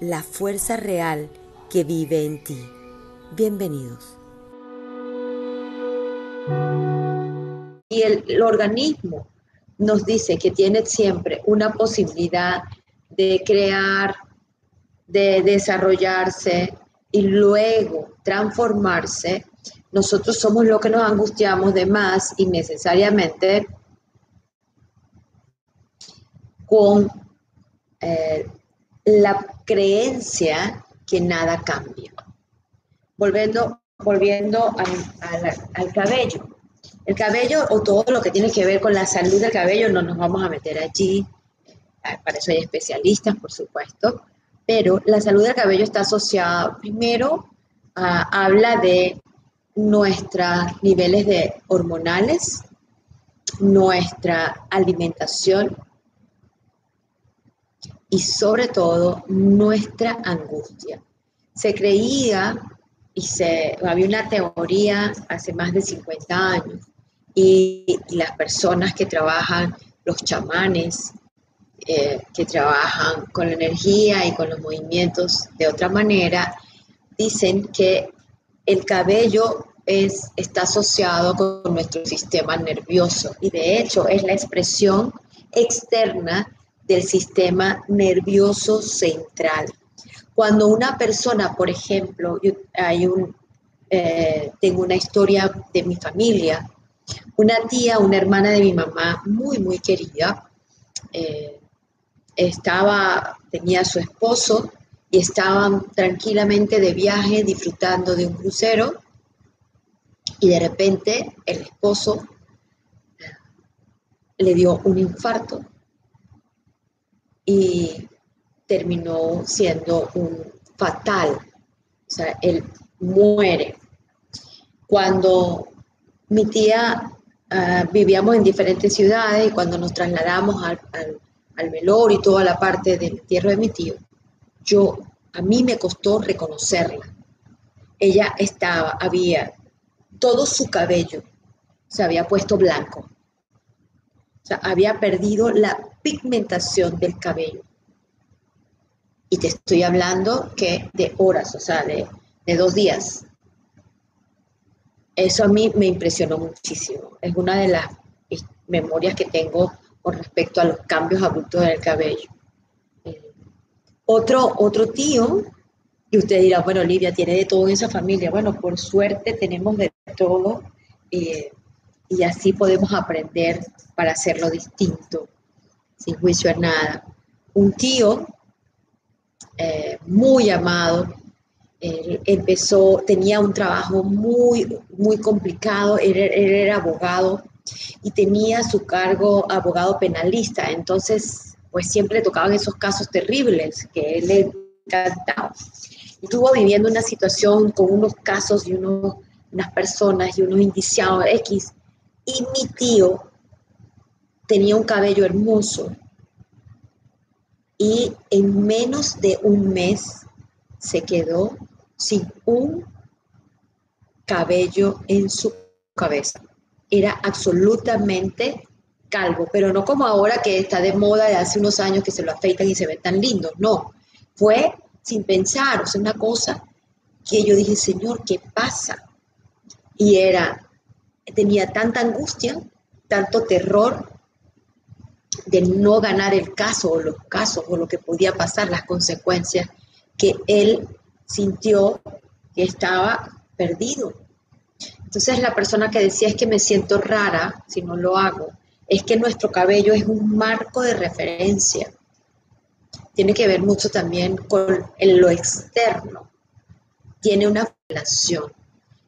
la fuerza real que vive en ti. Bienvenidos. Y el, organismo nos dice que tiene siempre una posibilidad de crear, de desarrollarse y luego transformarse, nosotros somos lo que nos angustiamos de más innecesariamente con eh, la creencia que nada cambia. Volviendo, volviendo al, cabello. El cabello o todo lo que tiene que ver con la salud del cabello, no nos vamos a meter allí. Ah, para eso hay especialistas, por supuesto. Pero la salud del cabello está asociada, primero, habla de nuestros niveles de hormonales, nuestra alimentación, y sobre todo nuestra angustia. Se creía y se, había una teoría hace más de 50 años y, las personas que trabajan, los chamanes, eh, que trabajan con la energía y con los movimientos de otra manera, dicen que el cabello es, está asociado con nuestro sistema nervioso y de hecho es la expresión externa del sistema nervioso central. Cuando una persona, por ejemplo, hay un, eh, tengo una historia de mi familia, una tía, una hermana de mi mamá, muy, muy querida, eh, estaba, tenía a su esposo y estaban tranquilamente de viaje disfrutando de un crucero y de repente el esposo le dio un infarto y terminó siendo un fatal. O sea, él muere. Cuando mi tía ah, vivíamos en diferentes ciudades y cuando nos trasladamos al, al, y toda la parte del entierro de mi tío, yo, a mí me costó reconocerla. Ella estaba, había, todo su cabello se había puesto blanco. Había perdido la pigmentación del cabello. Y te estoy hablando que de horas, o sea, de, dos días. Eso a mí me impresionó muchísimo. Es una de las memorias que tengo con respecto a los cambios abruptos en el cabello. Eh, otro, otro tío, y usted dirá, bueno, Olivia tiene de todo en esa familia. Bueno, por suerte tenemos de todo eh, y así podemos aprender para hacerlo distinto sin juicio a nada. Un tío eh, muy amado, empezó, tenía un trabajo muy, muy complicado, él, era abogado y tenía su cargo abogado penalista, entonces pues siempre le tocaban esos casos terribles que él le encantaba. Estuvo viviendo una situación con unos casos y unos, unas personas y unos indiciados X. Y mi tío tenía un cabello hermoso y en menos de un mes se quedó sin un cabello en su cabeza. Era absolutamente calvo, pero no como ahora que está de moda de hace unos años que se lo afeitan y se ve tan lindo, no. Fue sin pensar, o sea, una cosa que yo dije, Señor, ¿qué pasa? Y era, tenía tanta angustia, tanto terror, de no ganar el caso o los casos o lo que podía pasar, las consecuencias, que él sintió que estaba perdido. Entonces la persona que decía es que me siento rara si no lo hago, es que nuestro cabello es un marco de referencia. Tiene que ver mucho también con lo externo. Tiene una relación.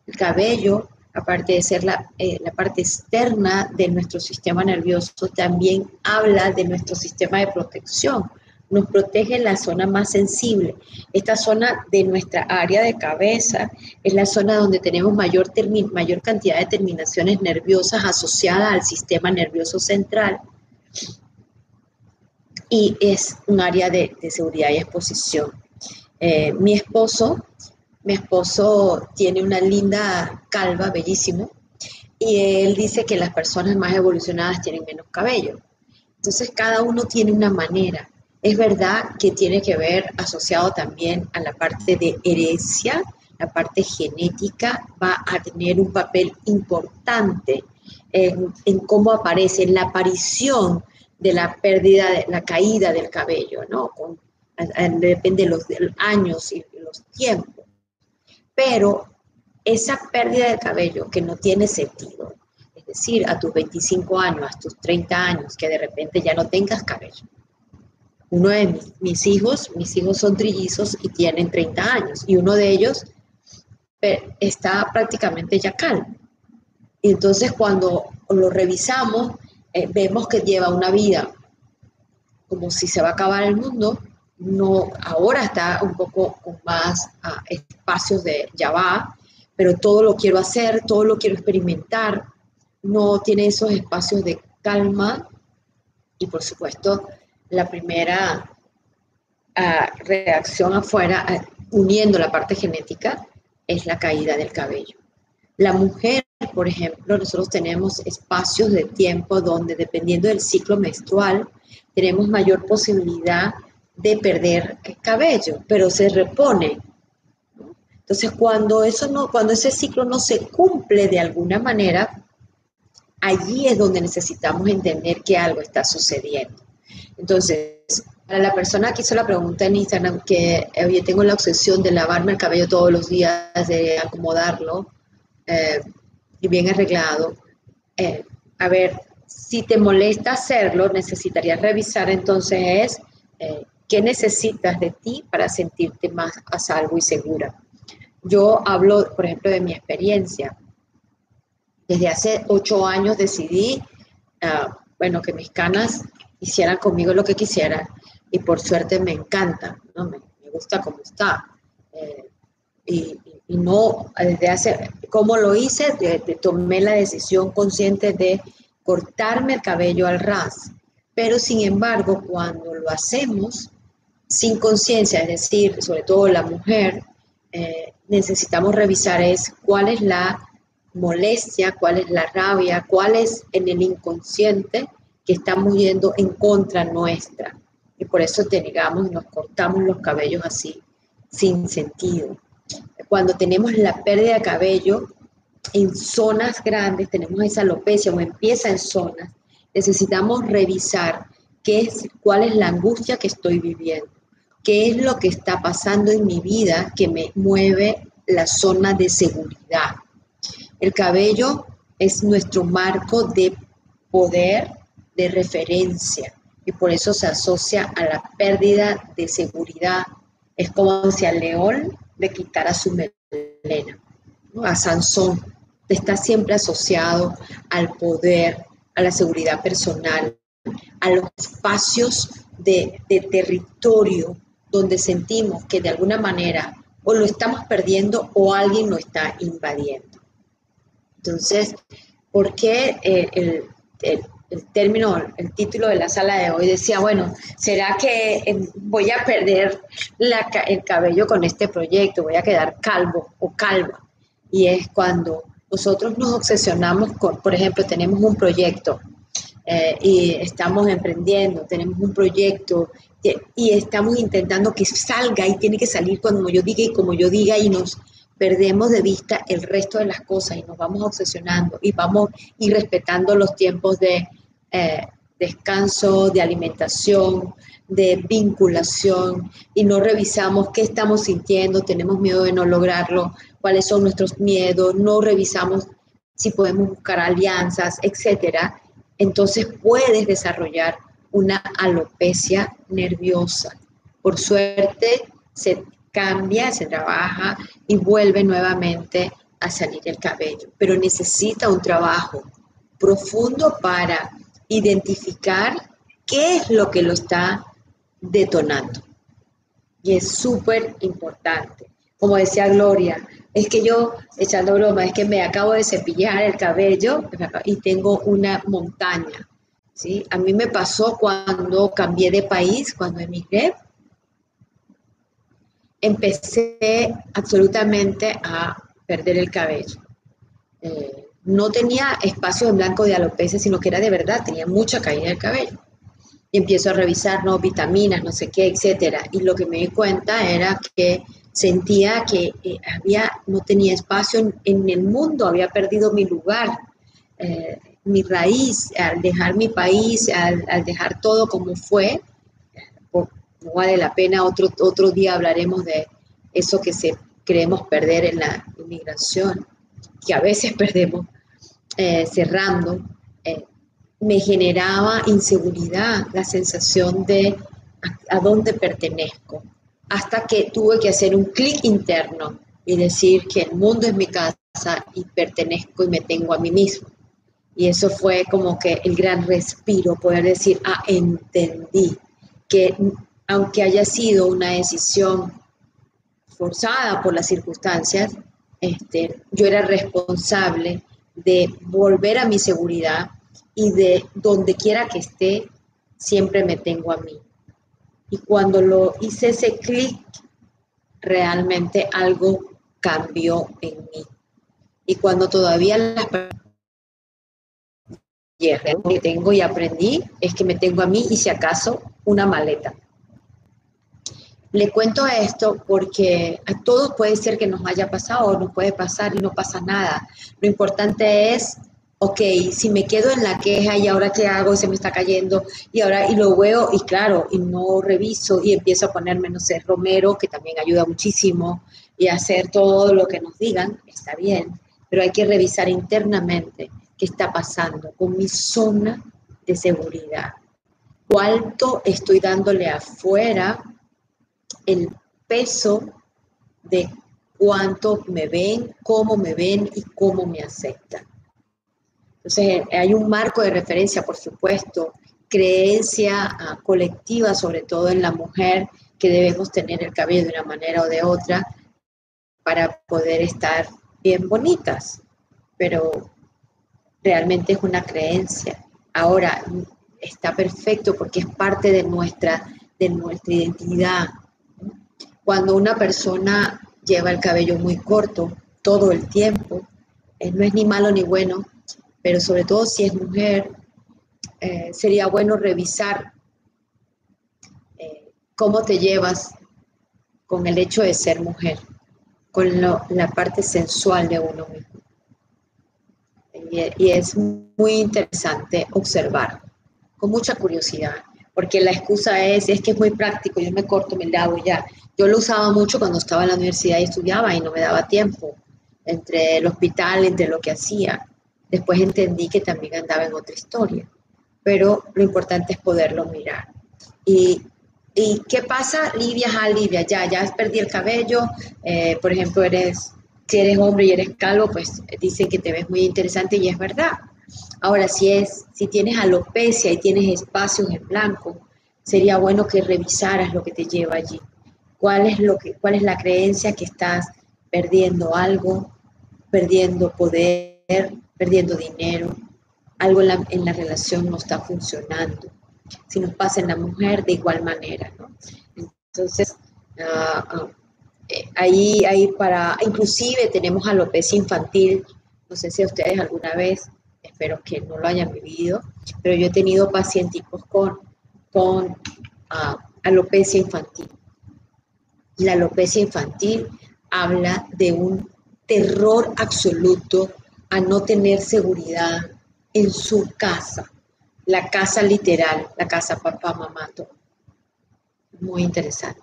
El cabello aparte de ser eh, la, parte externa de nuestro sistema nervioso, también habla de nuestro sistema de protección. nos protege la zona más sensible. Esta zona de nuestra área de cabeza es la zona donde tenemos mayor, mayor cantidad de terminaciones nerviosas asociadas al sistema nervioso central y es un área de, seguridad y exposición. Eh, mi esposo, mi esposo tiene una linda calva, bellísimo, y él dice que las personas más evolucionadas tienen menos cabello. Entonces cada uno tiene una manera. Es verdad que tiene que ver asociado también a la parte de herencia, la parte genética va a tener un papel importante en, cómo aparece, en la aparición de la pérdida, de la caída del cabello, ¿no? Depende de los, años y los tiempos. Pero esa pérdida de cabello que no tiene sentido, es decir, a tus 25 años, a tus 30 años, que de repente ya no tengas cabello. Uno de mis, hijos, mis hijos son trillizos y tienen 30 años, y uno de ellos eh, está prácticamente ya calvo. Y entonces cuando lo revisamos, eh, vemos que lleva una vida como si se va a acabar el mundo, no, ahora está un poco con más ah, espacios de ya va, pero todo lo quiero hacer, todo lo quiero experimentar, no tiene esos espacios de calma y por supuesto la primera ah, reacción afuera, ah, uniendo la parte genética, es la caída del cabello. La mujer por ejemplo, nosotros tenemos espacios de tiempo donde dependiendo del ciclo menstrual tenemos mayor posibilidad de perder el cabello, pero se repone. Entonces, cuando, eso no, cuando ese ciclo no se cumple de alguna manera, allí es donde necesitamos entender que algo está sucediendo. Entonces, para la persona que hizo la pregunta en Instagram, que oye, tengo la obsesión de lavarme el cabello todos los días, de acomodarlo, eh, y bien arreglado, eh, a ver, si te molesta hacerlo, necesitarías revisar entonces eh, qué necesitas de ti para sentirte más a salvo y segura. Yo hablo, por ejemplo, de mi experiencia. Desde hace ocho años decidí, ah, bueno, que mis canas hicieran conmigo lo que quisieran y por suerte me encanta, ¿no? me, gusta como está. Eh, y no desde hace, ¿cómo lo hice? tomé la decisión consciente de cortarme el cabello al ras. Pero sin embargo, cuando lo hacemos sin conciencia, es decir, sobre todo la mujer, eh, necesitamos revisar es cuál es la molestia, cuál es la rabia, cuál es en el inconsciente que estamos yendo en contra nuestra. Y por eso te digamos, nos cortamos los cabellos así, sin sentido cuando tenemos la pérdida de cabello en zonas grandes, tenemos esa alopecia o empieza en zonas, necesitamos revisar qué es, cuál es la angustia que estoy viviendo, qué es lo que está pasando en mi vida que me mueve la zona de seguridad. El cabello es nuestro marco de poder, de referencia, y por eso se asocia a la pérdida de seguridad. Es como si al león de quitar a su melena. A Sansón está siempre asociado al poder, a la seguridad personal, a los espacios de, territorio donde sentimos que de alguna manera o lo estamos perdiendo o alguien lo está invadiendo. Entonces, ¿por qué eh, el, el término, el título de la sala de hoy decía, bueno, ¿será que em, voy a perder el cabello con este proyecto? ¿Voy a quedar calvo o calva? Y es cuando nosotros nos obsesionamos con, por ejemplo, tenemos un proyecto eh, y estamos emprendiendo, tenemos un proyecto y estamos intentando que salga y tiene que salir cuando yo diga y como yo diga y nos perdemos de vista el resto de las cosas y nos vamos obsesionando y vamos y respetando los tiempos de eh, descanso, de alimentación, de vinculación y no revisamos qué estamos sintiendo, tenemos miedo de no lograrlo, cuáles son nuestros miedos, no revisamos si podemos buscar alianzas, etcétera, entonces puedes desarrollar una alopecia nerviosa. Por suerte se cambia, se trabaja y vuelve nuevamente a salir el cabello, pero necesita un trabajo profundo para identificar qué es lo que lo está detonando. Y es súper importante. Como decía Gloria, es que yo, echando broma, es que me acabo de cepillar el cabello y tengo una montaña. ¿Sí? A mí me pasó cuando cambié de país, cuando emigré, empecé absolutamente a perder el cabello. Eh, no tenía espacio en blanco de alopecia, sino que era de verdad, tenía mucha caída del cabello. Y empiezo a revisar, no, vitaminas, no sé qué, etcétera. Y lo que me di cuenta era que sentía que eh, había, no tenía espacio en, el mundo, había perdido mi lugar, eh, mi raíz, al dejar mi país, al, al dejar todo como fue, no vale la pena, otro, otro día hablaremos de eso que se creemos perder en la inmigración, que a veces perdemos eh, cerrando, eh, me generaba inseguridad, la sensación de a, a dónde pertenezco, hasta que tuve que hacer un clic interno y decir que el mundo es mi casa y pertenezco y me tengo a mí mismo. Y eso fue como que el gran respiro, poder decir, ah, entendí que aunque haya sido una decisión forzada por las circunstancias, este, yo era responsable de volver a mi seguridad y de donde quiera que esté, siempre me tengo a mí. Y cuando lo hice ese clic, realmente algo cambió en mí. Y cuando todavía las que tengo y aprendí es que me tengo a mí y si acaso una maleta. Le cuento esto porque a todos puede ser que nos haya pasado o nos puede pasar y no pasa nada. Lo importante es, ok, si me quedo en la queja y ahora qué hago, se me está cayendo y ahora y lo veo y claro, y no reviso y empiezo a ponerme, no sé, romero, que también ayuda muchísimo, y hacer todo lo que nos digan, está bien, pero hay que revisar internamente está pasando con mi zona de seguridad. ¿Cuánto estoy dándole afuera el peso de cuánto me ven, cómo me ven y cómo me aceptan. Entonces, hay un marco de referencia, por supuesto, creencia ah, colectiva, sobre todo en la mujer, que debemos tener el cabello de una manera o de otra para poder estar bien bonitas, pero realmente es una creencia. Ahora, está perfecto porque es parte de nuestra, de nuestra identidad, cuando una persona lleva el cabello muy corto todo el tiempo, eh, no es ni malo ni bueno, pero sobre todo si es mujer, eh, sería bueno revisar eh, cómo te llevas con el hecho de ser mujer, con la parte sensual de uno mismo. Y, es muy interesante observar, con mucha curiosidad, porque la excusa es, es que es muy práctico, yo me corto, me lavo ya. Yo lo usaba mucho cuando estaba en la universidad y estudiaba y no me daba tiempo entre el hospital, entre lo que hacía. Después entendí que también andaba en otra historia, pero lo importante es poderlo mirar. ¿Y, y qué pasa, Lidia? Ah, Lidia, ya, ya perdí el cabello, eh, por ejemplo, eres, si eres hombre y eres calvo, pues dicen que te ves muy interesante y es verdad. Ahora, si, es, si tienes alopecia y tienes espacios en blanco, sería bueno que revisaras lo que te lleva allí cuál es, lo que, cuál es la creencia que estás perdiendo algo, perdiendo poder, perdiendo dinero, algo en la, relación no está funcionando. Si nos pasa en la mujer, de igual manera, ¿no? Entonces, ah, ahí, ahí para, inclusive tenemos alopecia infantil, no sé si a ustedes alguna vez, espero que no lo hayan vivido, pero yo he tenido pacientes con, con ah, alopecia infantil la alopecia infantil habla de un terror absoluto a no tener seguridad en su casa, la casa literal, la casa papá, mamá, Muy interesante.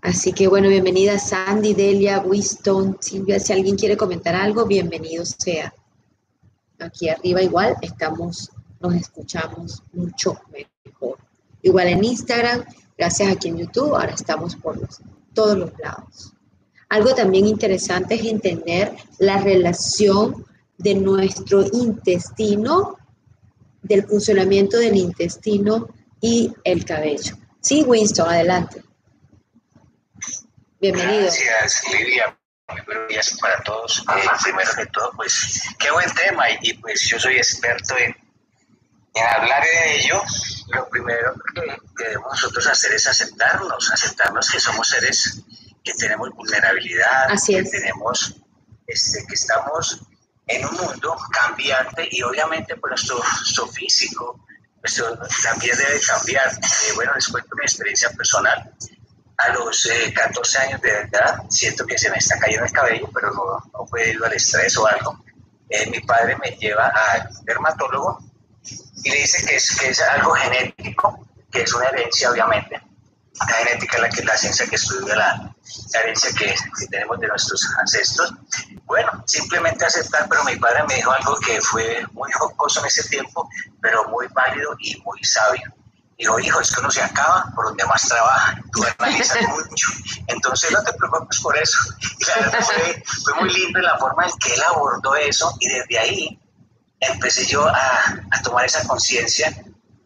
Así que bueno, bienvenida Sandy, Delia, Winston, Silvia, si alguien quiere comentar algo, bienvenido sea. Aquí arriba igual estamos, nos escuchamos mucho mejor. Igual en Instagram, gracias aquí en YouTube, ahora estamos por los todos los lados. Algo también interesante es entender la relación de nuestro intestino, del funcionamiento del intestino y el cabello. Sí, Winston, adelante. Bienvenido. Gracias, Lidia. Muy buenos días para todos. Eh, primero que todo, pues, qué buen tema y, pues yo soy experto en, en hablar de ello. Lo primero que debemos nosotros hacer es aceptarnos, aceptarnos que somos seres que tenemos vulnerabilidad, que tenemos, este, que estamos en un mundo cambiante y obviamente por nuestro, físico nuestro, también debe cambiar. Eh, bueno, les cuento mi experiencia personal. A los 14 eh, años de edad siento que se me está cayendo el cabello, pero no, no fue al estrés o algo. Eh, mi padre me lleva al dermatólogo y le dice que es, que es algo genético, que es una herencia obviamente. La genética es la, que, la ciencia que estudia la, herencia que, que, tenemos de nuestros ancestros. Bueno, simplemente aceptar, pero mi padre me dijo algo que fue muy jocoso en ese tiempo, pero muy válido y muy sabio. Dijo, hijo, es que uno se acaba por donde más trabaja, tú analizas mucho, entonces no te preocupes por eso. Y la verdad fue, fue muy lindo la forma en que él abordó eso y desde ahí empecé yo a, a tomar esa conciencia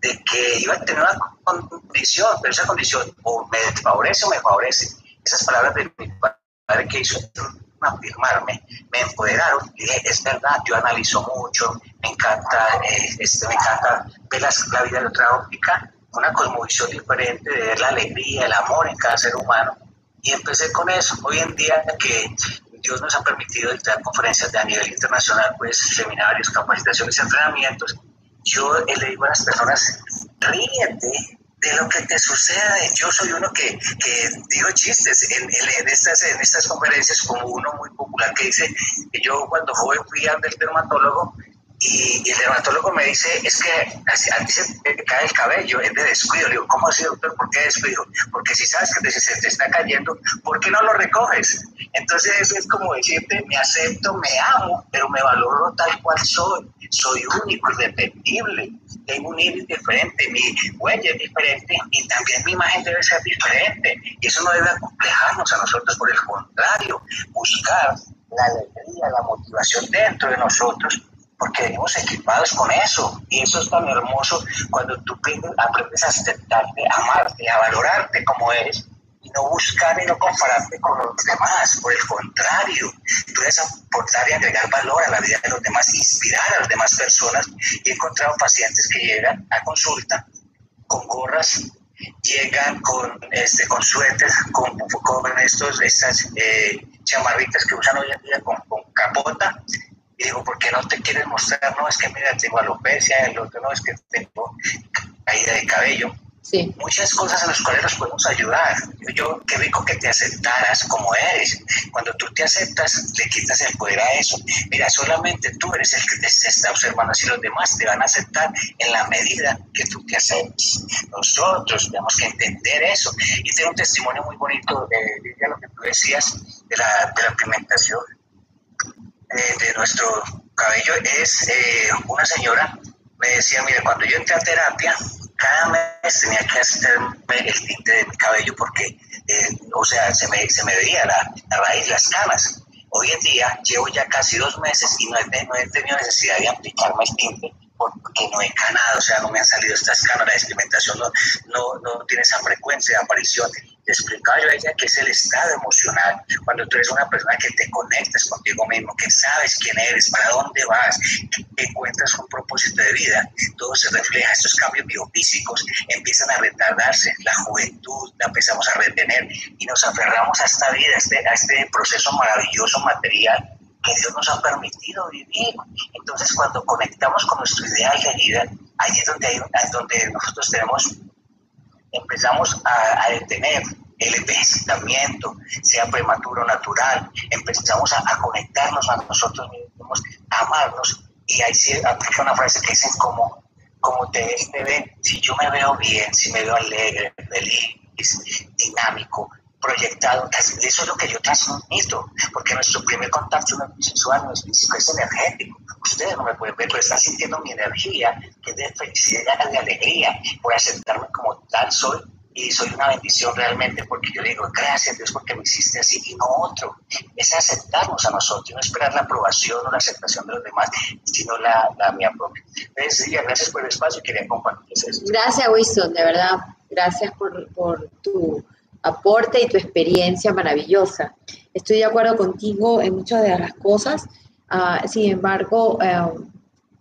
de que iba a tener una condición, pero esa condición o me favorece o me favorece. Esas palabras de mi padre que hizo afirmarme, me empoderaron y dije, es verdad, yo analizo mucho, me encanta, eh, este, me encanta ver la, vida de otra óptica, una cosmovisión diferente, de ver la alegría, el amor en cada ser humano. Y empecé con eso. Hoy en día que Dios nos ha permitido dictar conferencias de a nivel internacional, pues seminarios, capacitaciones, entrenamientos, yo le digo a las personas, ríete de lo que te sucede. Yo soy uno que, que digo chistes en, en, estas, en estas conferencias, como uno muy popular que dice que yo cuando joven fui al dermatólogo y, el dermatólogo me dice, es que a ti te cae el cabello, es de descuido. Le digo, ¿cómo así, doctor? ¿Por qué descuido? Porque si sabes que se te está cayendo, ¿por qué no lo recoges? Entonces eso es como decirte, me acepto, me amo, pero me valoro tal cual soy. Soy único, irrepetible, tengo un iris diferente, mi huella es diferente y también mi imagen debe ser diferente. Y eso no debe acomplejarnos a nosotros, por el contrario, buscar la alegría, la motivación dentro de nosotros porque venimos equipados con eso. Y eso es tan hermoso cuando tú aprendes a aceptarte, a amarte, a valorarte como eres y no buscar y no compararte con los demás. Por el contrario, tú debes aportar y agregar valor a la vida de los demás, inspirar a las demás personas. He encontrado pacientes que llegan a consulta con gorras llegan con este con suéteres, con, con estos, estas eh, chamarritas que usan hoy en día con, con capota, y digo, ¿por qué no te quieres mostrar? No, es que mira, tengo alopecia, el otro no, es que tengo caída de cabello. Sí. Muchas cosas en las cuales nos podemos ayudar. Yo, qué rico que te aceptaras como eres. Cuando tú te aceptas, le quitas el poder a eso. Mira, solamente tú eres el que te está observando, así los demás te van a aceptar en la medida que tú te aceptes. Nosotros tenemos que entender eso. Y tengo un testimonio muy bonito de, de lo que tú decías de la, de la pigmentación de nuestro cabello es eh, una señora, me decía, mire, cuando yo entré a terapia, cada mes tenía que hacerme el tinte de mi cabello porque, eh, o sea, se me, se me veía la, la raíz, las canas. Hoy en día llevo ya casi dos meses y no he, no he tenido necesidad de aplicarme el tinte porque no he canado, o sea, no me han salido estas canas, la experimentación no, no, no tiene esa frecuencia de aparición le explicaba yo a ella que es el estado emocional, cuando tú eres una persona que te conectas contigo mismo, que sabes quién eres, para dónde vas, que encuentras un propósito de vida, todo se refleja, estos cambios biofísicos empiezan a retardarse, la juventud la empezamos a retener y nos aferramos a esta vida, a este, a este proceso maravilloso material que Dios nos ha permitido vivir. Entonces, cuando conectamos con nuestro ideal de vida, ahí es donde, hay, donde nosotros tenemos empezamos a, detener el envejecimiento, sea prematuro natural, empezamos a, conectarnos a nosotros mismos, a amarnos, y ahí se aplica una frase que dicen como, como te ves, te si yo me veo bien, si me veo alegre, feliz, dinámico, proyectado, eso es lo que yo transmito, porque nuestro primer contacto no es visual, no es físico, es energético. Ustedes no me pueden ver, pero están sintiendo mi energía, que es de felicidad, de alegría, por aceptarme como tal soy y soy una bendición realmente porque yo digo, gracias Dios porque me hiciste así y no otro. Es aceptarnos a nosotros, no esperar la aprobación o la aceptación de los demás, sino la, la mía propia. Entonces, gracias por el espacio y quería compartir eso. Gracias, Winston, de verdad Gracias por, tu aporte y tu experiencia maravillosa. Estoy de acuerdo contigo en muchas de las cosas. Ah, sin embargo, eh,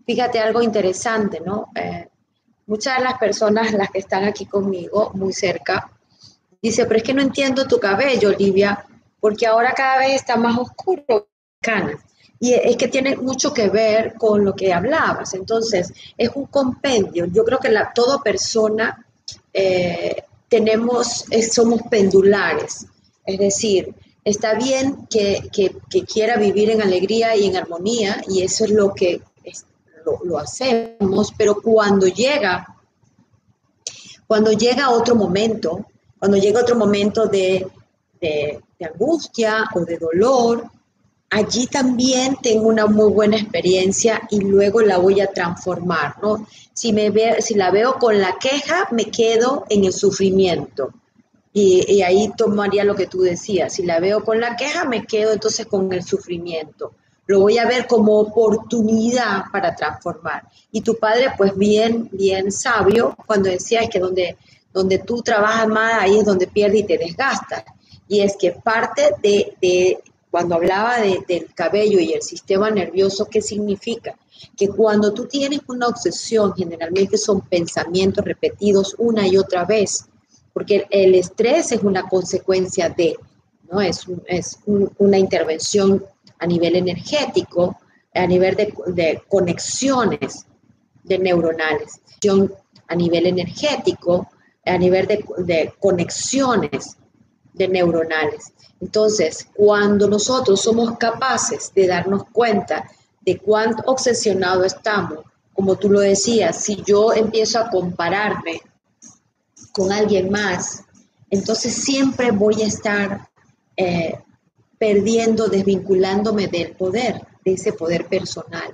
fíjate algo interesante, ¿no? Eh, muchas de las personas, las que están aquí conmigo, muy cerca, dice, pero es que no entiendo tu cabello, Olivia, porque ahora cada vez está más oscuro, canas. Y es que tiene mucho que ver con lo que hablabas. Entonces, es un compendio. Yo creo que la, toda persona eh, tenemos, somos pendulares. Es decir, está bien que, quiera vivir en alegría y en armonía, y eso es lo que lo, hacemos, pero cuando llega, cuando llega otro momento, cuando llega otro momento de, de angustia o de dolor, allí también tengo una muy buena experiencia y luego la voy a transformar, ¿no? Si, me ve, si la veo con la queja, me quedo en el sufrimiento. Y, ahí tomaría lo que tú decías. Si la veo con la queja, me quedo entonces con el sufrimiento. Lo voy a ver como oportunidad para transformar. Y tu padre, pues bien, bien sabio, cuando decía que donde, donde tú trabajas más, ahí es donde pierdes y te desgastas. Y es que parte de, de cuando hablaba del cabello y el sistema nervioso, ¿qué significa? Que cuando tú tienes una obsesión, generalmente son pensamientos repetidos una y otra vez, porque el estrés es una consecuencia de, ¿no? Es, es una intervención a nivel energético, a nivel de, conexiones de neuronales, a nivel energético, a nivel de, de conexiones de neuronales. Entonces, cuando nosotros somos capaces de darnos cuenta de cuánto obsesionado estamos, como tú lo decías, si yo empiezo a compararme con alguien más, entonces siempre voy a estar eh, perdiendo, desvinculándome del poder, de ese poder personal.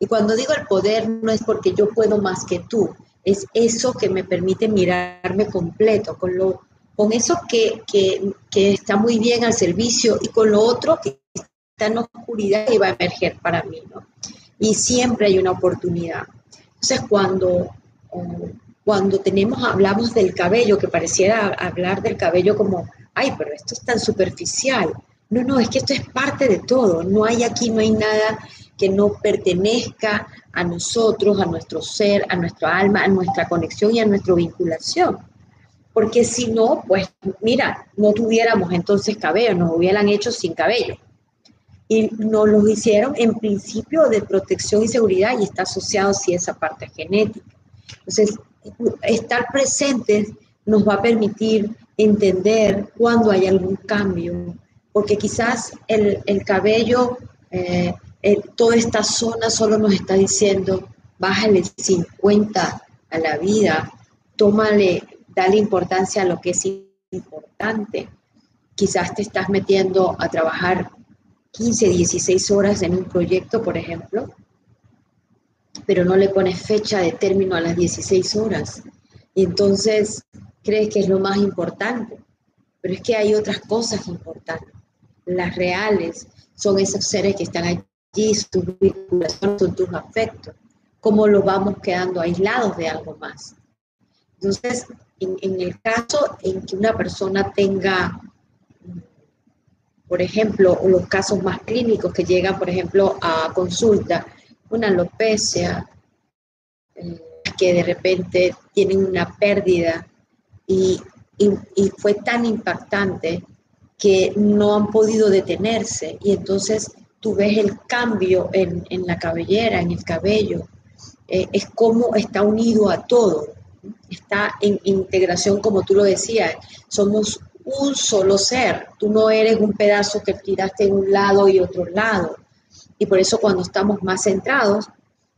Y cuando digo el poder no es porque yo puedo más que tú, es eso que me permite mirarme completo, con lo con eso que, está muy bien al servicio y con lo otro que está en oscuridad y va a emerger para mí, ¿no? Y siempre hay una oportunidad. Entonces, cuando, eh, cuando tenemos, hablamos del cabello, que pareciera hablar del cabello como, ay, pero esto es tan superficial. No, no, es que esto es parte de todo. No hay aquí, no hay nada que no pertenezca a nosotros, a nuestro ser, a nuestra alma, a nuestra conexión y a nuestra vinculación porque si no, pues mira, no tuviéramos entonces cabello, nos hubieran hecho sin cabello. Y nos lo hicieron en principio de protección y seguridad y está asociado sí a esa parte genética. Entonces, estar presentes nos va a permitir entender cuando hay algún cambio, porque quizás el, cabello, eh, toda esta zona solo nos está diciendo, bájale 50 a la vida, tómale dale importancia a lo que es importante. Quizás te estás metiendo a trabajar 15, 16 horas en un proyecto, por ejemplo, pero no le pones fecha de término a las 16 horas. Y entonces crees que es lo más importante. Pero es que hay otras cosas importantes. Las reales son esos seres que están allí, tus vinculaciones, son tus afectos. ¿Cómo lo vamos quedando aislados de algo más? Entonces, en, el caso en que una persona tenga, por ejemplo, los casos más clínicos que llegan, por ejemplo, a consulta, una alopecia, eh, que de repente tienen una pérdida y, fue tan impactante que no han podido detenerse y entonces tú ves el cambio en, la cabellera, en el cabello, eh, es como está unido a todo está en integración, como tú lo decías, somos un solo ser, tú no eres un pedazo que tiraste en un lado y otro lado. Y por eso cuando estamos más centrados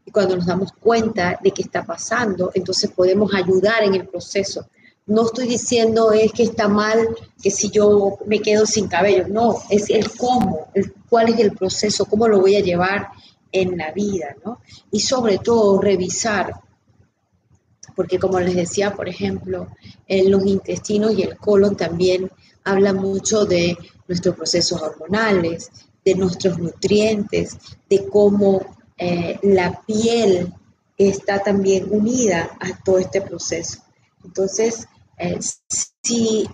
y cuando nos damos cuenta de qué está pasando, entonces podemos ayudar en el proceso. No estoy diciendo es que está mal que si yo me quedo sin cabello, no, es el cómo, el cuál es el proceso, cómo lo voy a llevar en la vida, ¿no? Y sobre todo revisar porque como les decía, por ejemplo, en los intestinos y el colon también habla mucho de nuestros procesos hormonales, de nuestros nutrientes, de cómo eh, la piel está también unida a todo este proceso. Entonces, eh, si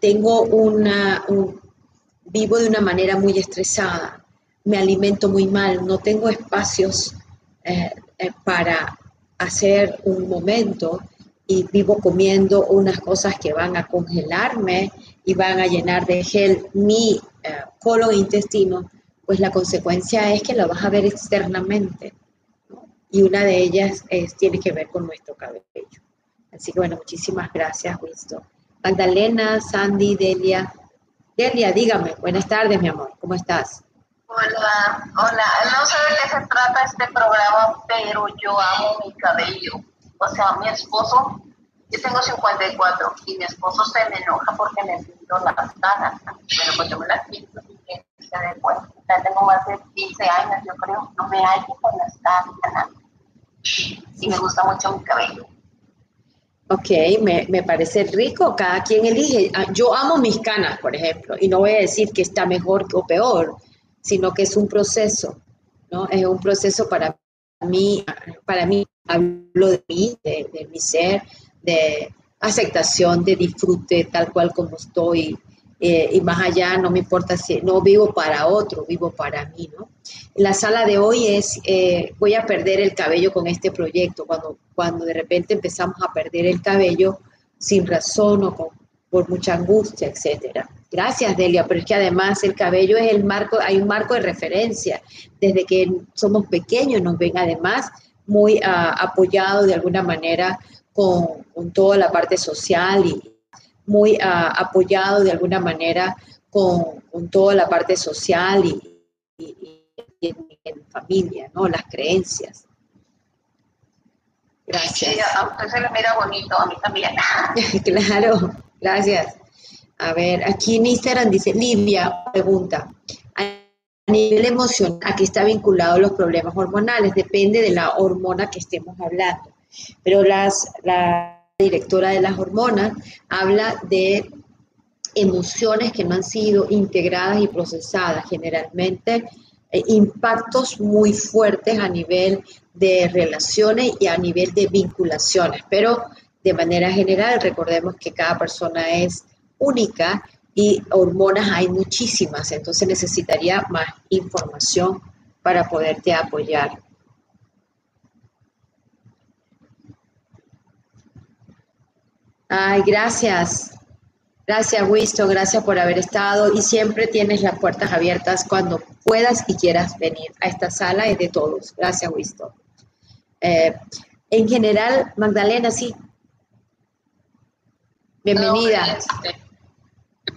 tengo una, vivo de una manera muy estresada, me alimento muy mal, no tengo espacios eh, para hacer un momento y vivo comiendo unas cosas que van a congelarme y van a llenar de gel mi colon intestino, pues la consecuencia es que lo vas a ver externamente. Y una de ellas es, tiene que ver con nuestro cabello. Así que bueno, muchísimas gracias, Winston. Magdalena, Sandy, Delia. Delia, dígame, buenas tardes, mi amor, ¿cómo estás? Hola, hola. No sé de qué se trata este programa, pero yo amo mi cabello. O sea, mi esposo, yo tengo 54 y mi esposo se me enoja porque me pinto las canas. Pero pues yo me las pinto y que se. Ya tengo más de 15 años, yo creo. No me hallo con las canas. Y me gusta mucho mi cabello. Ok, me, me, parece rico, cada quien elige. Ah, yo amo mis canas, por ejemplo, y no voy a decir que está mejor o peor, sino que es un proceso, ¿no? Es un proceso para mí, para mí, hablo de mí, de, de mi ser, de aceptación, de disfrute tal cual como estoy, eh, y más allá no me importa si no vivo para otro, vivo para mí, ¿no? La sala de hoy es, eh, voy a perder el cabello con este proyecto, cuando, cuando de repente empezamos a perder el cabello sin razón o con, por mucha angustia, etcétera. Gracias, Delia, pero es que además el cabello es el marco, hay un marco de referencia. Desde que somos pequeños nos ven además muy ah, apoyados de alguna manera con, con toda la parte social y, muy ah, apoyado de alguna manera con, toda la parte social y, en, familia, ¿no? Las creencias. Gracias. Sí, a usted se le mira bonito, a mí también. claro, gracias. A ver, aquí en Instagram dice, Livia, pregunta, a nivel emocional, ¿a qué está vinculado los problemas hormonales? Depende de la hormona que estemos hablando. Pero las, las directora de las hormonas, habla de emociones que no han sido integradas y procesadas, generalmente eh, impactos muy fuertes a nivel de relaciones y a nivel de vinculaciones, pero de manera general recordemos que cada persona es única y hormonas hay muchísimas, entonces necesitaría más información para poderte apoyar. Ay, gracias. Gracias, Wisto. Gracias por haber estado. Y siempre tienes las puertas abiertas cuando puedas y quieras venir a esta sala. Es de todos. Gracias, Wisto. Eh, en general, Magdalena, sí. Bienvenida. Este,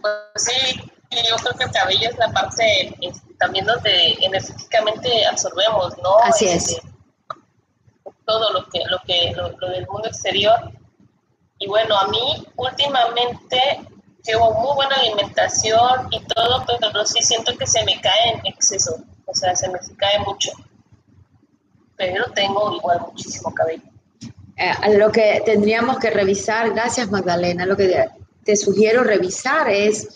pues sí, yo creo que el cabello es la parte este, también donde energéticamente absorbemos, ¿no? Así es. Este, todo lo que, lo que, lo del mundo exterior y bueno, a mí últimamente llevo muy buena alimentación y todo, pero sí siento que se me cae en exceso, o sea, se me cae mucho. Pero tengo igual muchísimo cabello. Eh, lo que tendríamos que revisar, gracias Magdalena, lo que te sugiero revisar es,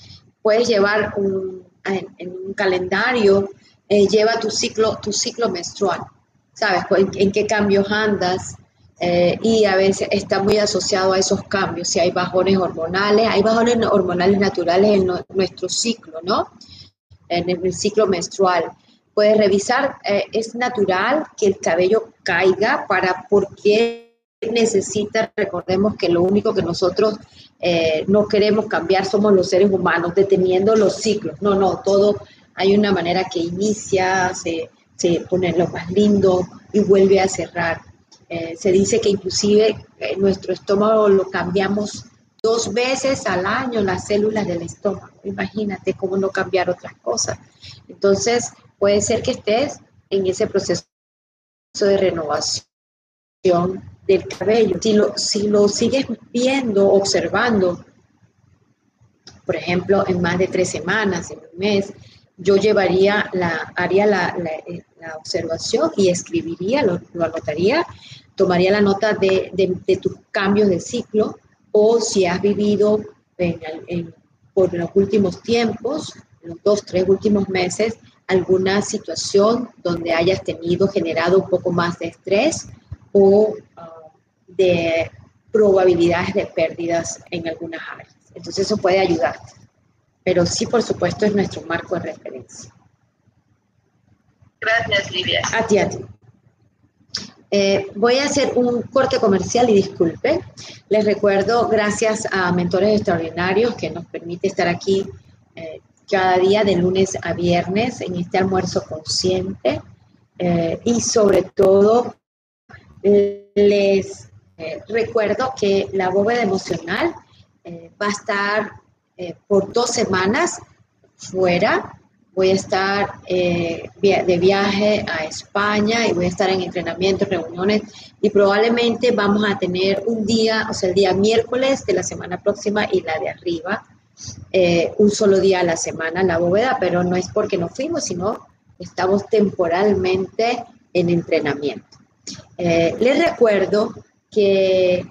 puedes llevar un, en, un calendario, eh, lleva tu ciclo, tu ciclo menstrual, ¿sabes? en qué cambios andas? Eh, y a veces está muy asociado a esos cambios. Si hay bajones hormonales, hay bajones hormonales naturales en nuestro ciclo, ¿no? En el ciclo menstrual. Puedes revisar, eh, es natural que el cabello caiga para porque necesita, recordemos que lo único que nosotros eh, no queremos cambiar somos los seres humanos, deteniendo los ciclos. No, no, todo hay una manera que inicia, se, se pone lo más lindo y vuelve a cerrar. Eh, se dice que inclusive eh, nuestro estómago lo cambiamos dos veces al año, las células del estómago. Imagínate cómo no cambiar otras cosas. Entonces, puede ser que estés en ese proceso de renovación del cabello. Si lo, si lo sigues viendo, observando, por ejemplo, en más de tres semanas, en un mes, yo llevaría la, haría la, eh, observación y escribiría, lo, anotaría, tomaría la nota de, tus cambios de ciclo o si has vivido por los últimos tiempos, los dos, tres últimos meses, alguna situación donde hayas tenido, generado un poco más de estrés o ah, de probabilidades de pérdidas en algunas áreas. Entonces eso puede ayudarte. Pero sí, por supuesto, es nuestro marco de referencia. Gracias, Livia. A ti, a ti. Eh, voy a hacer un corte comercial y disculpe. Les recuerdo, gracias a Mentores Extraordinarios que nos permite estar aquí eh, cada día de lunes a viernes en este almuerzo consciente eh, y sobre todo les recuerdo que la bóveda emocional va a estar por dos semanas fuera voy a estar eh, de viaje a España y voy a estar en entrenamientos, reuniones y probablemente vamos a tener un día, o sea, el día miércoles de la semana próxima y la de arriba, eh, un solo día a la semana la bóveda, pero no es porque no fuimos, sino estamos temporalmente en entrenamiento. Eh, les recuerdo que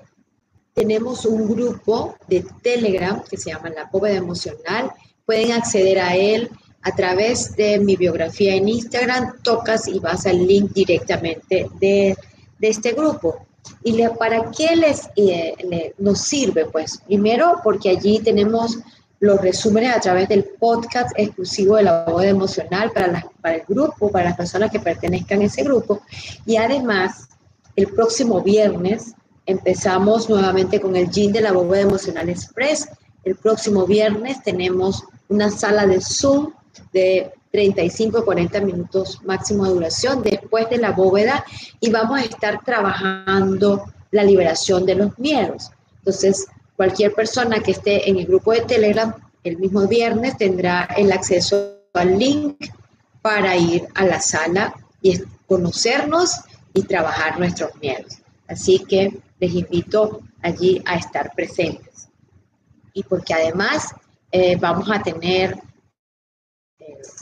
tenemos un grupo de Telegram que se llama La Bóveda Emocional. Pueden acceder a él a través de mi biografía en Instagram, tocas y vas al link directamente de, este grupo. ¿Y le, para qué les, eh, nos sirve? Pues primero porque allí tenemos los resúmenes a través del podcast exclusivo de la voz emocional para, para el grupo, para las personas que pertenezcan a ese grupo. Y además, el próximo viernes empezamos nuevamente con el GIN de la bóveda emocional express. El próximo viernes tenemos una sala de Zoom de 35 a 40 minutos máximo de duración después de la bóveda y vamos a estar trabajando la liberación de los miedos. Entonces, cualquier persona que esté en el grupo de Telegram el mismo viernes tendrá el acceso al link para ir a la sala y conocernos y trabajar nuestros miedos. Así que les invito allí a estar presentes. Y porque además eh, vamos a tener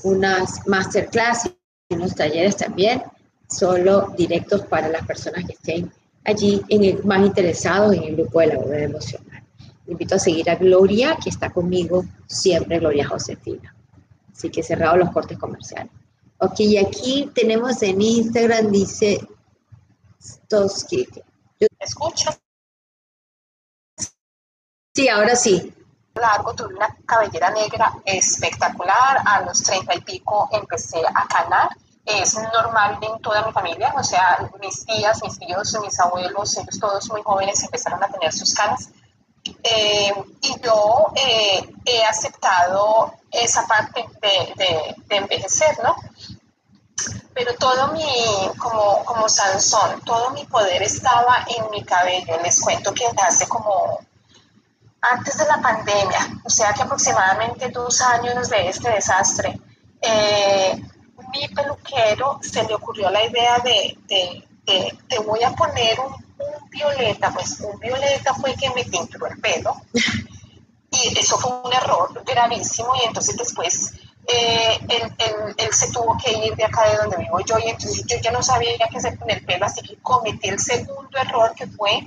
unas masterclass y unos talleres también, solo directos para las personas que estén allí en el, más interesados en el grupo de la obra emocional. invito a seguir a Gloria, que está conmigo siempre, Gloria Josefina. Así que cerrado los cortes comerciales. Ok, y aquí tenemos en Instagram, dice Stoski. ¿Me escuchas? Sí, ahora sí largo, tuve una cabellera negra espectacular, a los treinta y pico empecé a canar, es normal en toda mi familia, o sea, mis tías, mis tíos, mis abuelos, ellos todos muy jóvenes empezaron a tener sus canas. Eh, y yo eh, he aceptado esa parte de, de, envejecer, ¿no? Pero todo mi, como, como Sansón, todo mi poder estaba en mi cabello. Les cuento que hace como antes de la pandemia, o sea que aproximadamente dos años de este desastre, eh, mi peluquero se le ocurrió la idea de, te voy a poner un, violeta, pues un violeta fue que me tinturó el pelo y eso fue un error gravísimo y entonces después eh, él, se tuvo que ir de acá de donde vivo yo y entonces yo ya no sabía qué hacer con el pelo, así que cometí el segundo error que fue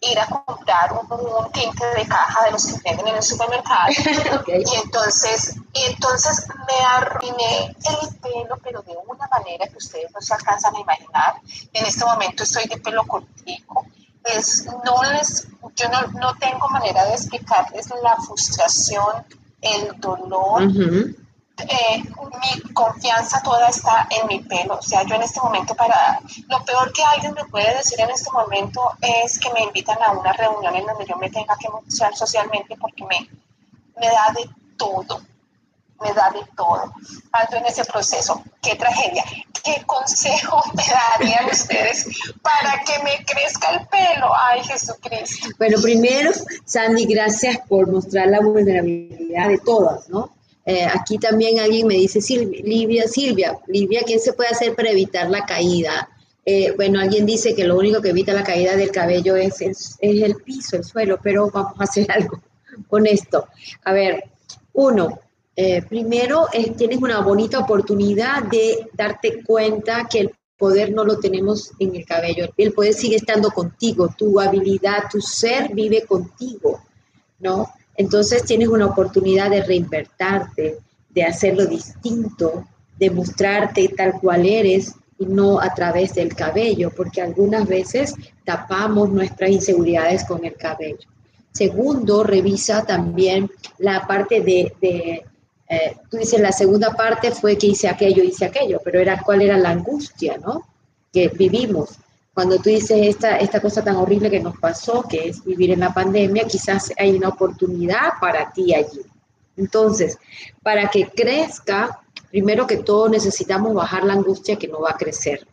ir a comprar un, tinte de caja de los que venden en el supermercado. Y entonces, y entonces me arruiné el pelo, pero de una manera que ustedes no se alcanzan a imaginar. En este momento estoy de pelo cortico. Es, no les, yo no, no tengo manera de explicarles la frustración, el dolor. Eh, mi confianza toda está en mi pelo. O sea, yo en este momento para... Lo peor que alguien me puede decir en este momento es que me invitan a una reunión en donde yo me tenga que mostrar socialmente porque me, me da de todo. Me da de todo. Ando en ese proceso. Qué tragedia. ¿Qué consejo me darían ustedes para que me crezca el pelo? Ay, Jesucristo. Bueno, primero, Sandy, gracias por mostrar la vulnerabilidad de todas, ¿no? Eh, aquí también alguien me dice, Silvia, Silvia, Silvia, ¿qué se puede hacer para evitar la caída? Eh, bueno, alguien dice que lo único que evita la caída del cabello es, es, el piso, el suelo, pero vamos a hacer algo con esto. A ver, uno, eh, primero tienes una bonita oportunidad de darte cuenta que el poder no lo tenemos en el cabello, el poder sigue estando contigo, tu habilidad, tu ser vive contigo, ¿no? Entonces tienes una oportunidad de reinvertarte, de hacerlo distinto, de mostrarte tal cual eres y no a través del cabello, porque algunas veces tapamos nuestras inseguridades con el cabello. Segundo, revisa también la parte de, eh, tú dices, la segunda parte fue que hice aquello, hice aquello, pero era cuál era la angustia, ¿no? Que vivimos. Cuando tú dices esta, esta cosa tan horrible que nos pasó, que es vivir en la pandemia, quizás hay una oportunidad para ti allí. Entonces, para que crezca, primero que todo necesitamos bajar la angustia que no va a crecer.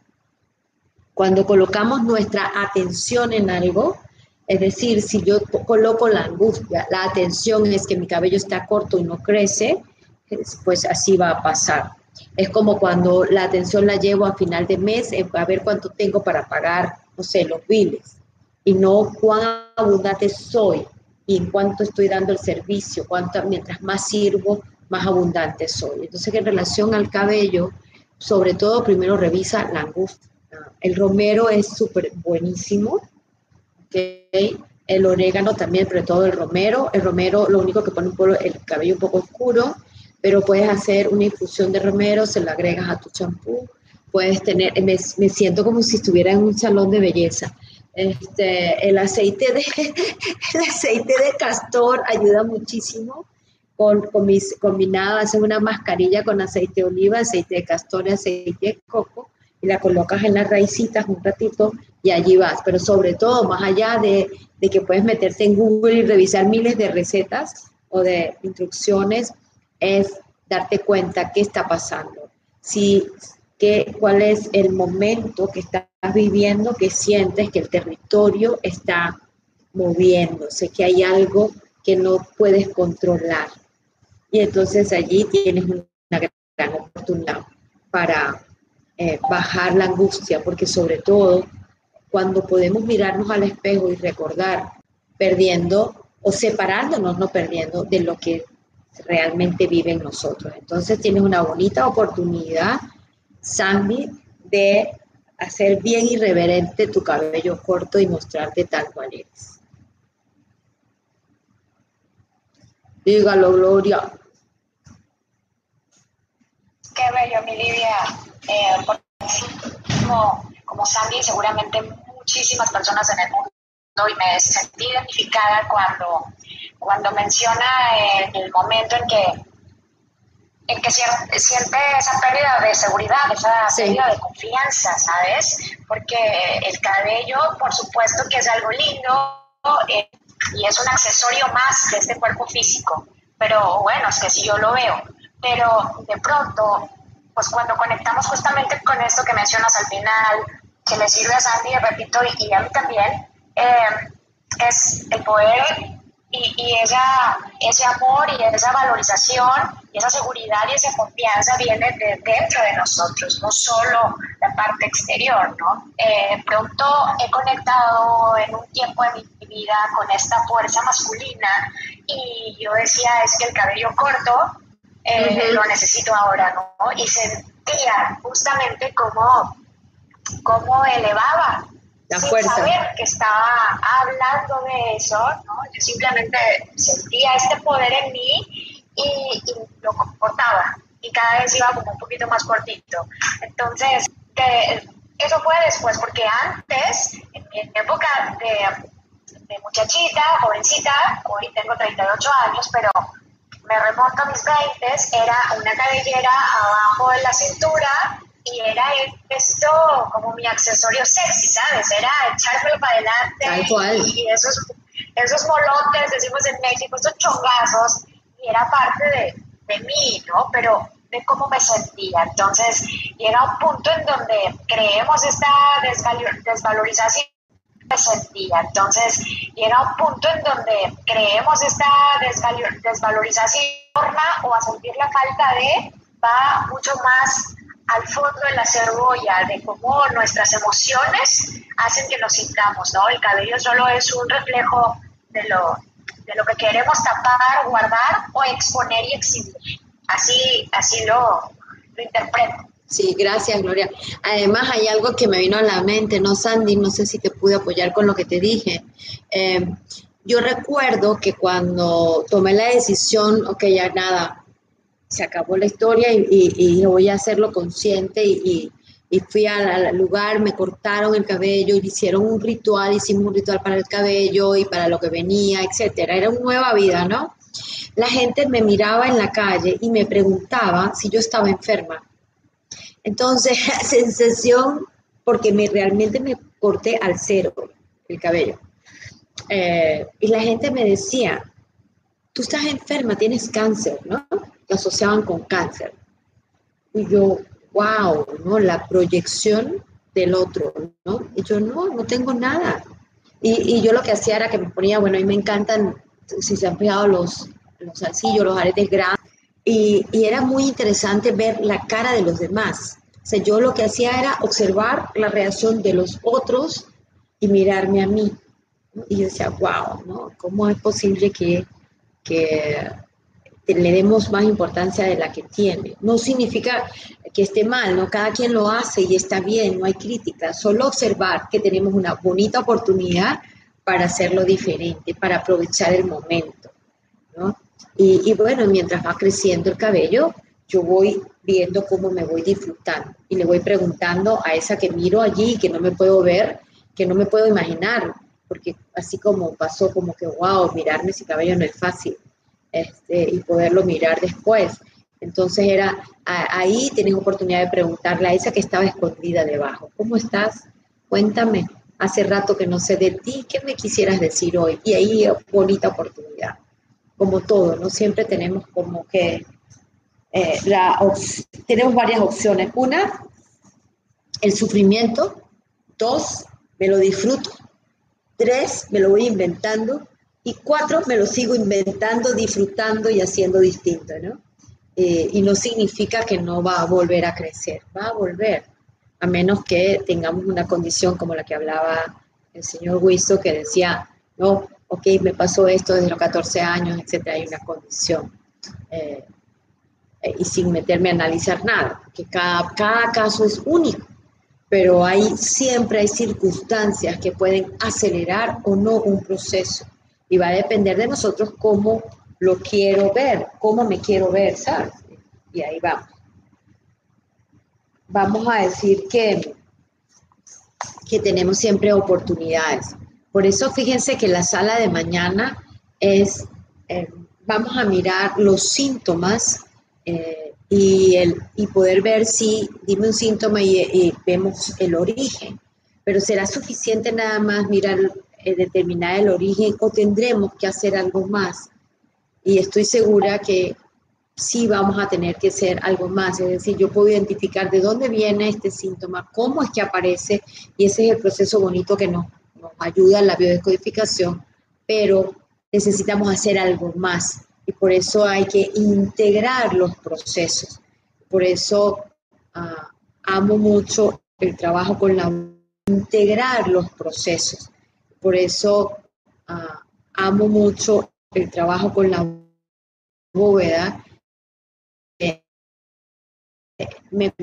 Cuando colocamos nuestra atención en algo, es decir, si yo coloco la angustia, la atención es que mi cabello está corto y no crece, pues así va a pasar. Es como cuando la atención la llevo a final de mes, eh, a ver cuánto tengo para pagar, no sé, los biles, y no cuán abundante soy y en cuánto estoy dando el servicio, cuánto, mientras más sirvo, más abundante soy. Entonces, en relación al cabello, sobre todo, primero revisa la angustia. El romero es súper buenísimo, El orégano también, pero todo el romero. El romero lo único que pone el cabello un poco oscuro, pero puedes hacer una infusión de romero, se lo agregas a tu champú. Puedes tener, me, me siento como si estuviera en un salón de belleza. Este, el aceite de el aceite de castor ayuda muchísimo con, con mis combinado hacen una mascarilla con aceite de oliva aceite de castor y aceite de coco y la colocas en las raicitas un ratito y allí vas pero sobre todo más allá de, de que puedes meterte en Google y revisar miles de recetas o de instrucciones es darte cuenta qué está pasando si qué, cuál es el momento que estás viviendo que sientes que el territorio está moviéndose, que hay algo que no puedes controlar. Y entonces allí tienes una gran oportunidad para eh, bajar la angustia, porque sobre todo cuando podemos mirarnos al espejo y recordar perdiendo o separándonos, no perdiendo, de lo que realmente vive en nosotros. Entonces tienes una bonita oportunidad, Sandy, de hacer bien irreverente tu cabello corto y mostrarte tal cual eres. Dígalo, Gloria. Qué bello, mi Lidia. Eh, como, como Sandy, seguramente muchísimas personas en el mundo y me sentí identificada cuando, cuando menciona el momento en que en que siente esa pérdida de seguridad, esa pérdida de confianza, ¿sabes? Porque el cabello, por supuesto que es algo lindo eh, y es un accesorio más de este cuerpo físico, pero bueno, es que si yo lo veo, pero de pronto, pues cuando conectamos justamente con esto que mencionas al final, que le sirve a Sandy, repito, y, a mí también, eh, es el poder y, y esa, ese amor y esa valorización y esa seguridad y esa confianza viene de dentro de nosotros, no solo la parte exterior, ¿no? Eh, pronto he conectado en un tiempo de mi vida con esta fuerza masculina y yo decía, es que el cabello corto eh, lo necesito ahora, ¿no? Y sentía justamente cómo, cómo elevaba la sin saber que estaba hablando de eso, ¿no? Yo simplemente sentía este poder en mí y, lo comportaba y cada vez iba como un poquito más cortito. Entonces, eso fue después, porque antes, en mi época de, de muchachita, jovencita, hoy tengo 38 años, pero me remonto a mis 20, era una cabellera abajo de la cintura y era esto como mi accesorio sexy, ¿sabes? Era echármelo para adelante y, esos, esos molotes, decimos en México, estos chongazos, y era parte de, de mí, ¿no? Pero de cómo me sentía. Entonces llega un punto en donde creemos esta desvalorización me sentía. Entonces llega un punto en donde creemos esta desvalorización o a sentir la falta de va mucho más al fondo de la cebolla, de cómo nuestras emociones hacen que nos sintamos, ¿no? El cabello solo es un reflejo de lo, de lo que queremos tapar, guardar o exponer y exhibir. Así, así lo, lo interpreto. Sí, gracias, Gloria. Además, hay algo que me vino a la mente, ¿no, Sandy? No sé si te pude apoyar con lo que te dije. Eh, yo recuerdo que cuando tomé la decisión, ok, ya nada, se acabó la historia y, voy a hacerlo consciente y, y fui al, lugar, me cortaron el cabello, hicieron un ritual, hicimos un ritual para el cabello y para lo que venía, etcétera. Era una nueva vida, ¿no? La gente me miraba en la calle y me preguntaba si yo estaba enferma. Entonces, sensación, porque me, realmente me corté al cero el cabello. Eh, y la gente me decía, tú estás enferma, tienes cáncer, ¿no? Te asociaban con cáncer. Y yo, wow, ¿no? La proyección del otro, ¿no? Y yo, no, no tengo nada. Y, yo lo que hacía era que me ponía, bueno, mí me encantan, si se han pegado los, los salsillos, los aretes grandes, y, y, era muy interesante ver la cara de los demás. O sea, yo lo que hacía era observar la reacción de los otros y mirarme a mí. Y yo decía, wow, ¿no? ¿Cómo es posible que, que le demos más importancia de la que tiene. No significa que esté mal, ¿no? Cada quien lo hace y está bien, no hay crítica. Solo observar que tenemos una bonita oportunidad para hacerlo diferente, para aprovechar el momento, ¿no? Y, y bueno, mientras va creciendo el cabello, yo voy viendo cómo me voy disfrutando y le voy preguntando a esa que miro allí, que no me puedo ver, que no me puedo imaginar, porque así como pasó como que, wow, mirarme ese cabello no es fácil este, y poderlo mirar después. Entonces era, ahí tienes oportunidad de preguntarle a esa que estaba escondida debajo, ¿cómo estás? Cuéntame, hace rato que no sé de ti, ¿qué me quisieras decir hoy? Y ahí bonita oportunidad, como todo, ¿no? Siempre tenemos como que, eh, la tenemos varias opciones. Una, el sufrimiento. Dos, me lo disfruto. Tres, me lo voy inventando. Y cuatro, me lo sigo inventando, disfrutando y haciendo distinto, ¿no? Eh, y no significa que no va a volver a crecer, va a volver, a menos que tengamos una condición como la que hablaba el señor Wisto, que decía, no, ok, me pasó esto desde los 14 años, etcétera, hay una condición. Eh, eh, y sin meterme a analizar nada, que cada, cada caso es único, pero hay, siempre hay circunstancias que pueden acelerar o no un proceso y va a depender de nosotros cómo lo quiero ver, cómo me quiero ver, ¿sabes? Y ahí vamos. Vamos a decir que, que tenemos siempre oportunidades. Por eso fíjense que la sala de mañana es, eh, vamos a mirar los síntomas eh, y, el, y poder ver si, dime un síntoma y, y vemos el origen. Pero será suficiente nada más mirar eh, determinar el origen o tendremos que hacer algo más. Y estoy segura que sí vamos a tener que hacer algo más. Es decir, yo puedo identificar de dónde viene este síntoma, cómo es que aparece, y ese es el proceso bonito que nos, ayuda en la biodescodificación, pero necesitamos hacer algo más. Y por eso hay que integrar los procesos. Por eso ah, amo mucho el trabajo con la integrar los procesos. Por eso ah, amo mucho el trabajo con la bóveda. Eh, me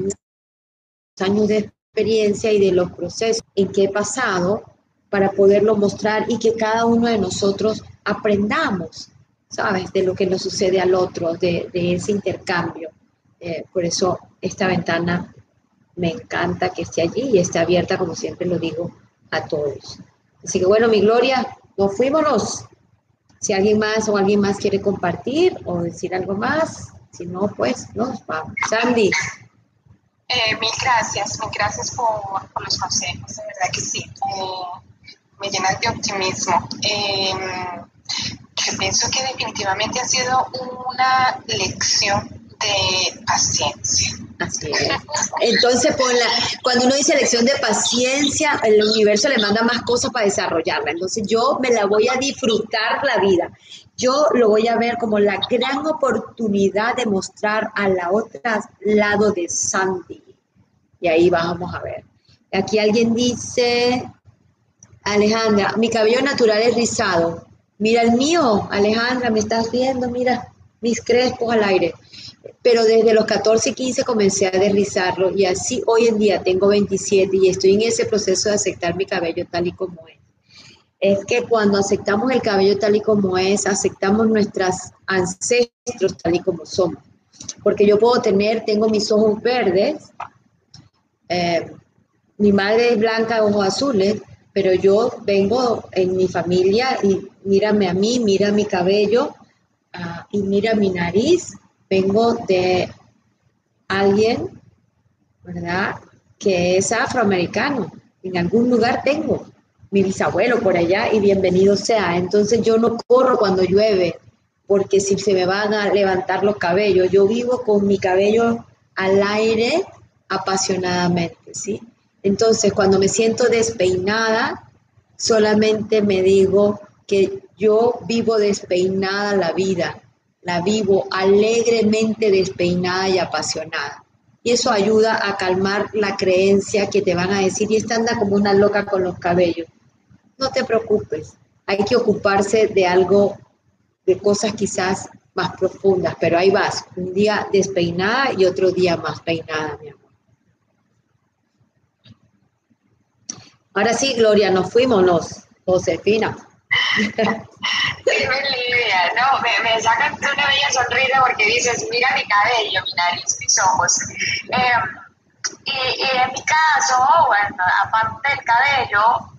años de experiencia y de los procesos en que he pasado para poderlo mostrar y que cada uno de nosotros aprendamos, ¿sabes? De lo que nos sucede al otro, de, ese intercambio. Eh, por eso esta ventana me encanta que esté allí y esté abierta, como siempre lo digo, a todos. Así que bueno, mi Gloria, nos fuimos. Si alguien más o alguien más quiere compartir o decir algo más, si no, pues nos vamos. Sandy. Eh, mil gracias, mil gracias por, los consejos, de verdad que sí. Me llenan de optimismo. Eh, yo pienso que definitivamente ha sido una lección de paciencia Así es. Entonces, cuando uno dice lección de paciencia, el universo le manda más cosas para desarrollarla. Entonces, yo me la voy a disfrutar la vida. Yo lo voy a ver como la gran oportunidad de mostrar a la otra lado de Sandy. Y ahí vamos a ver. Aquí alguien dice, Alejandra, mi cabello natural es rizado. Mira el mío, Alejandra, me estás viendo, mira mis crespos al aire pero desde los 14 y 15 comencé a deslizarlo y así hoy en día tengo 27 y estoy en ese proceso de aceptar mi cabello tal y como es. Es que cuando aceptamos el cabello tal y como es, aceptamos nuestros ancestros tal y como somos. Porque yo puedo tener, tengo mis ojos verdes, eh, mi madre es blanca, ojos azules, pero yo vengo en mi familia y mírame a mí, mira mi cabello ah, y mira mi nariz, vengo de alguien, ¿verdad? Que es afroamericano. En algún lugar tengo mi bisabuelo por allá y bienvenido sea. Entonces yo no corro cuando llueve porque si se me van a levantar los cabellos, yo vivo con mi cabello al aire apasionadamente, ¿sí? Entonces, cuando me siento despeinada, solamente me digo que yo vivo despeinada la vida, la vivo alegremente despeinada y apasionada. Y eso ayuda a calmar la creencia que te van a decir, y esta anda como una loca con los cabellos. No te preocupes, hay que ocuparse de algo, de cosas quizás más profundas, pero ahí vas, un día despeinada y otro día más peinada, mi amor. Ahora sí, Gloria, nos fuimos, nos, Josefina. Dime, Lidia, no, me, me sacan una bella sonrisa porque dices, mira mi cabello, mi nariz, mis ojos. Em, y, y, en mi caso, bueno, aparte del cabello,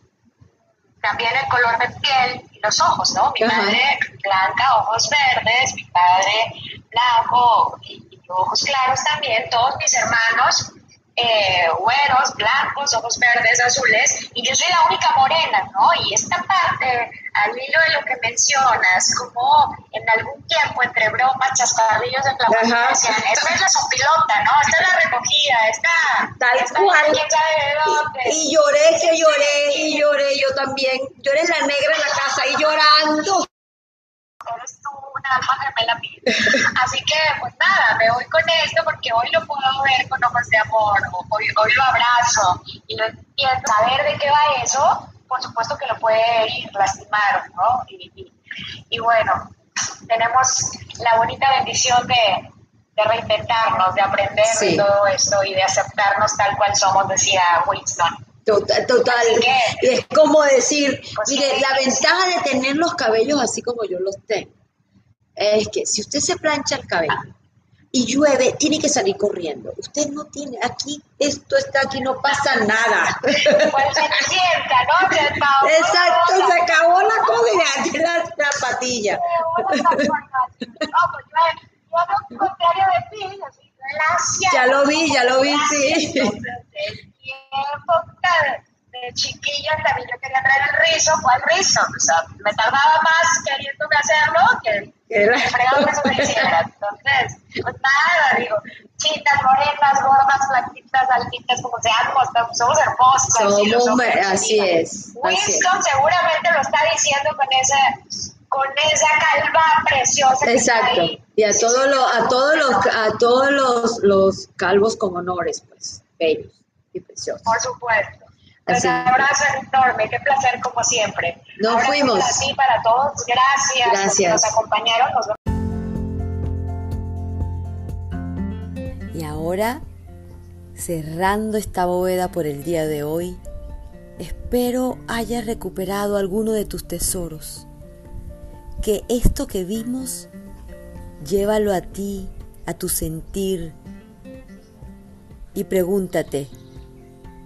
también el color de piel y los ojos, ¿no? Mi madre blanca, ojos verdes, mi padre blanco y, y ojos claros también, todos mis hermanos eh, güeros, blancos, ojos verdes, azules, y yo soy la única morena, ¿no? Y esta parte, al hilo de lo que mencionas, como en algún tiempo entre bromas, chascarrillos de la decían, esta es la sopilota, ¿no? Esta es la recogida, esta... Tal cual. ¿quién sabe de dónde? Y, lloré, que lloré, y lloré yo también. Lloré la negra en la casa y llorando una alma gemela mía. Así que, pues nada, me voy con esto porque hoy lo puedo ver con ojos de amor, hoy, hoy lo abrazo y lo entiendo. Saber de qué va eso, por supuesto que lo puede ir lastimar, ¿no? Y, y, bueno, tenemos la bonita bendición de, de reinventarnos, de aprender de todo esto y de aceptarnos tal cual somos, decía Winston. Total, total. es como decir, pues mire, la ventaja de tener los cabellos así como yo los tengo es que si usted se plancha el cabello y llueve, tiene que salir corriendo. Usted no tiene, aquí, esto está aquí, no pasa nada. Pues se sienta, ¿no? Se acabó Exacto, se acabó la cosa y la, la patilla. No, pues yo, yo lo contrario de ti, así, Ya lo vi, ya lo vi, sí de, chiquilla también yo quería traer el rizo, ¿cuál rizo? O sea, me tardaba más queriéndome hacerlo que, que que se me. Entonces, pues nada, digo, chitas, morenas, gordas, flaquitas, altitas, como seamos, somos hermosos. Somos, así es. Winston seguramente lo está diciendo con ese con esa calva preciosa Exacto. Y a todos los, a todos los, a todos los, los calvos con honores, pues, bellos. Por supuesto. Pues un abrazo enorme, qué placer como siempre. Nos fuimos. Para ti, para todos, gracias, gracias. nos acompañaron. Y ahora, cerrando esta bóveda por el día de hoy, espero hayas recuperado alguno de tus tesoros. Que esto que vimos, llévalo a ti, a tu sentir, y pregúntate,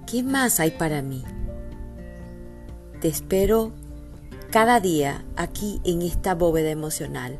¿qué más hay para mí? Te espero cada día aquí en esta bóveda emocional